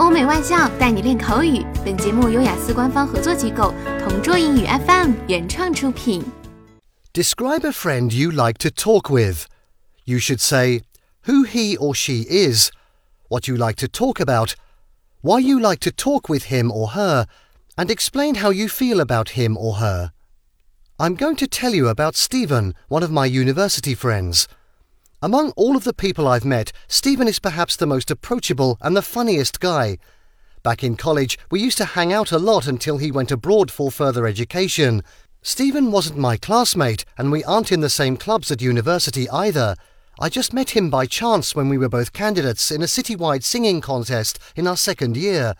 欧美外教带你练口语。本节目由雅思官方合作机构同桌英语 FM 原创出品。 Describe a friend you like to talk with. You should say who he or she is, what you like to talk about, why you like to talk with him or her, and explain how you feel about him or her. I'm going to tell you about Stephen, one of my university friends. Among all of the people I've met, Stephen is perhaps the most approachable and the funniest guy. Back in college, we used to hang out a lot until he went abroad for further education. Stephen wasn't my classmate, and we aren't in the same clubs at university either. I just met him by chance when we were both candidates in a citywide singing contest in our second year.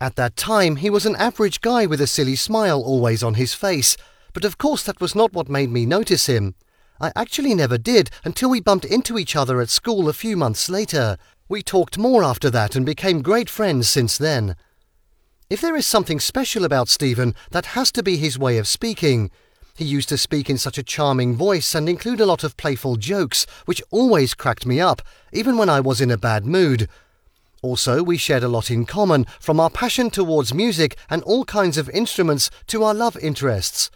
At that time, he was an average guy with a silly smile always on his face, but of course that was not what made me notice him. I actually never did until we bumped into each other at school a few months later. We talked more after that and became great friends since then. If there is something special about Stephen, that has to be his way of speaking. He used to speak in such a charming voice and include a lot of playful jokes, which always cracked me up, even when I was in a bad mood. Also, we shared a lot in common, from our passion towards music and all kinds of instruments to our love interests.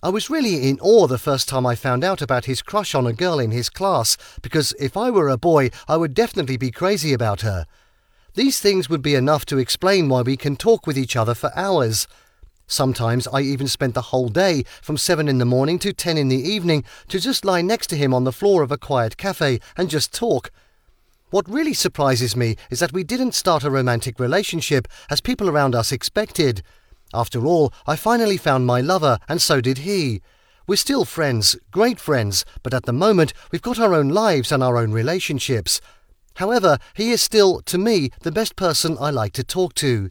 I was really in awe the first time I found out about his crush on a girl in his class, because if I were a boy, I would definitely be crazy about her. These things would be enough to explain why we can talk with each other for hours. Sometimes I even spent the whole day, from 7 in the morning to 10 in the evening, to just lie next to him on the floor of a quiet cafe and just talk. What really surprises me is that we didn't start a romantic relationship as people around us expected. After all, I finally found my lover, and so did he. We're still friends, great friends, but at the moment we've got our own lives and our own relationships. However, he is still, to me, the best person I like to talk to.